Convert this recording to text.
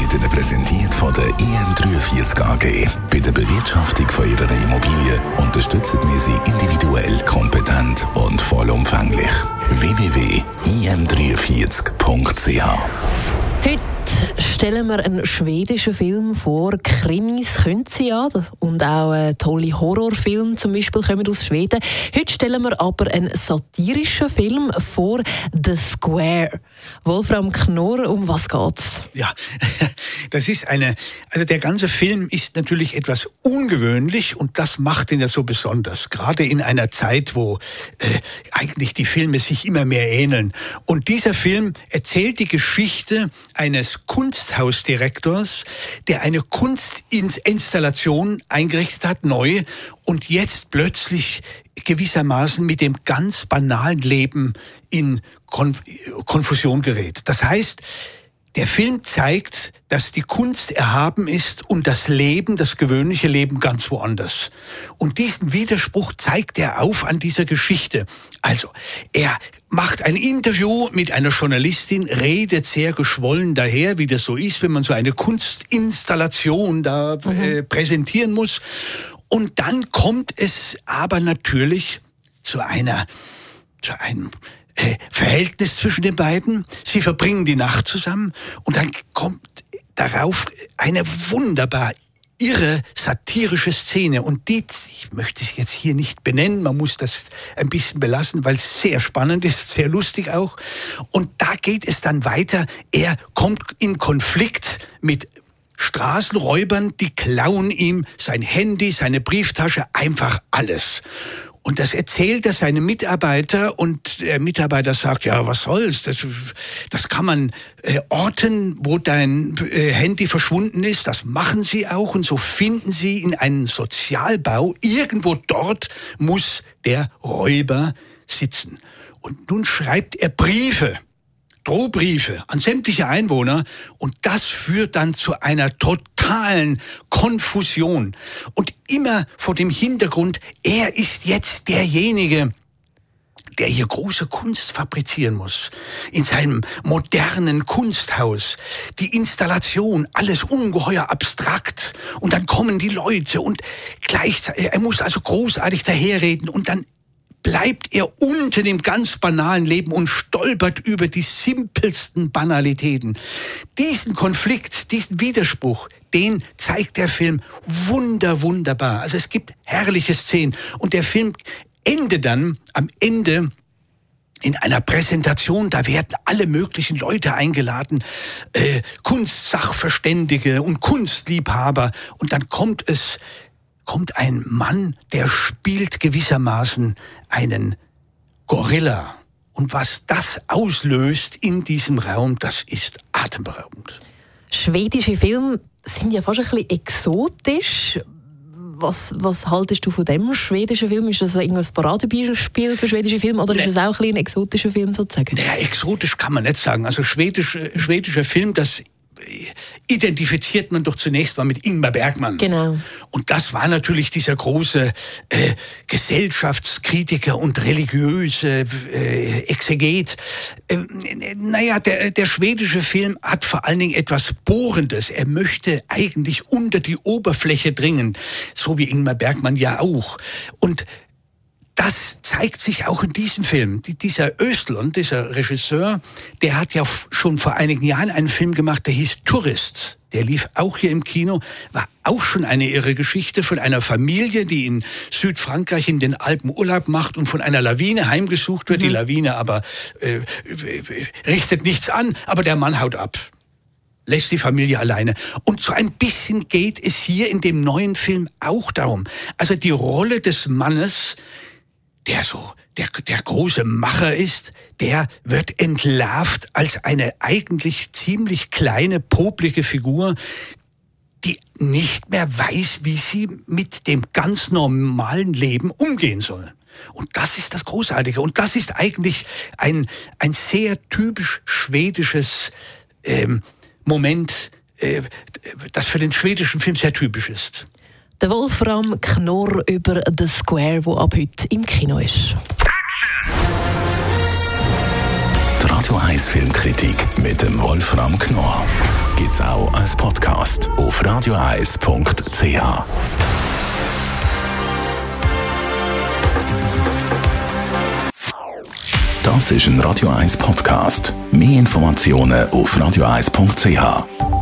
wird Ihnen präsentiert von der IM43 AG. Bei der Bewirtschaftung von Ihrer Immobilie unterstützen wir Sie individuell, kompetent und vollumfänglich. www.im43.ch Heute stellen wir einen schwedischen Film vor. Krimis können sie ja. Und auch tolle Horrorfilme zum Beispiel kommen aus Schweden. Heute stellen wir aber einen satirischen Film vor, The Square. Wolfram Knorr, um was geht's? Ja, das ist eine, also der ganze Film ist natürlich etwas ungewöhnlich und das macht ihn ja so besonders. Gerade in einer Zeit, wo äh, eigentlich die Filme sich immer mehr ähneln. Und dieser Film erzählt die Geschichte eines Kunsthausdirektors, der eine Kunstinstallation eingerichtet hat, neu, und jetzt plötzlich gewissermaßen mit dem ganz banalen Leben in Kon Konfusion gerät. Das heißt, der Film zeigt, dass die Kunst erhaben ist und das Leben, das gewöhnliche Leben ganz woanders. Und diesen Widerspruch zeigt er auf an dieser Geschichte. Also, er macht ein Interview mit einer Journalistin, redet sehr geschwollen daher, wie das so ist, wenn man so eine Kunstinstallation da mhm. äh, präsentieren muss. Und dann kommt es aber natürlich zu einer, einem äh, Verhältnis zwischen den beiden. Sie verbringen die Nacht zusammen und dann kommt darauf eine wunderbar irre satirische Szene und die, ich möchte es jetzt hier nicht benennen, man muss das ein bisschen belassen, weil es sehr spannend ist, sehr lustig auch. Und da geht es dann weiter. Er kommt in Konflikt mit Straßenräubern, die klauen ihm sein Handy, seine Brieftasche, einfach alles. Und das erzählt er seinem Mitarbeiter und der Mitarbeiter sagt, ja, was soll's, das, das kann man äh, orten, wo dein äh, Handy verschwunden ist, das machen sie auch und so finden sie in einen Sozialbau, irgendwo dort muss der Räuber sitzen. Und nun schreibt er Briefe Drohbriefe an sämtliche Einwohner und das führt dann zu einer totalen Konfusion. Und immer vor dem Hintergrund, er ist jetzt derjenige, der hier große Kunst fabrizieren muss. In seinem modernen Kunsthaus. Die Installation, alles ungeheuer abstrakt. Und dann kommen die Leute und gleichzeitig, er muss also großartig daherreden und dann bleibt er unter dem ganz banalen Leben und stolpert über die simpelsten Banalitäten. Diesen Konflikt, diesen Widerspruch, den zeigt der Film wunder, wunderbar. Also es gibt herrliche Szenen und der Film endet dann am Ende in einer Präsentation, da werden alle möglichen Leute eingeladen, äh, Kunstsachverständige und Kunstliebhaber. Und dann kommt es kommt ein Mann, der spielt gewissermaßen einen Gorilla. Und was das auslöst in diesem Raum, das ist atemberaubend. Schwedische Filme sind ja fast ein bisschen exotisch. Was, was haltest du von dem schwedischen Film? Ist das ein Paradebeispiel für schwedische Filme oder nee. ist das auch ein, ein exotischer Film sozusagen? Naja, exotisch kann man nicht sagen. Also schwedisch, schwedischer Film, das identifiziert man doch zunächst mal mit Ingmar Bergmann. Genau. Und das war natürlich dieser große äh, Gesellschaftskritiker und religiöse äh, Exeget. Äh, naja, der, der schwedische Film hat vor allen Dingen etwas Bohrendes. Er möchte eigentlich unter die Oberfläche dringen, so wie Ingmar Bergmann ja auch. Und das zeigt sich auch in diesem Film. Dieser Östlund, dieser Regisseur, der hat ja schon vor einigen Jahren einen Film gemacht, der hieß Tourist. Der lief auch hier im Kino, war auch schon eine irre Geschichte von einer Familie, die in Südfrankreich in den Alpen Urlaub macht und von einer Lawine heimgesucht wird. Mhm. Die Lawine aber äh, richtet nichts an, aber der Mann haut ab lässt die Familie alleine. Und so ein bisschen geht es hier in dem neuen Film auch darum. Also die Rolle des Mannes, der so der, der große Macher ist, der wird entlarvt als eine eigentlich ziemlich kleine, poplige Figur, die nicht mehr weiß, wie sie mit dem ganz normalen Leben umgehen soll. Und das ist das Großartige. Und das ist eigentlich ein, ein sehr typisch schwedisches ähm, Moment, äh, das für den schwedischen Film sehr typisch ist. Der Wolfram Knorr über The Square, wo ab heute im Kino ist. Die Radio 1 Filmkritik mit dem Wolfram Knorr gibt's auch als Podcast auf radioeis.ch. Das ist ein Radio 1 Podcast. Mehr Informationen auf radioeis.ch.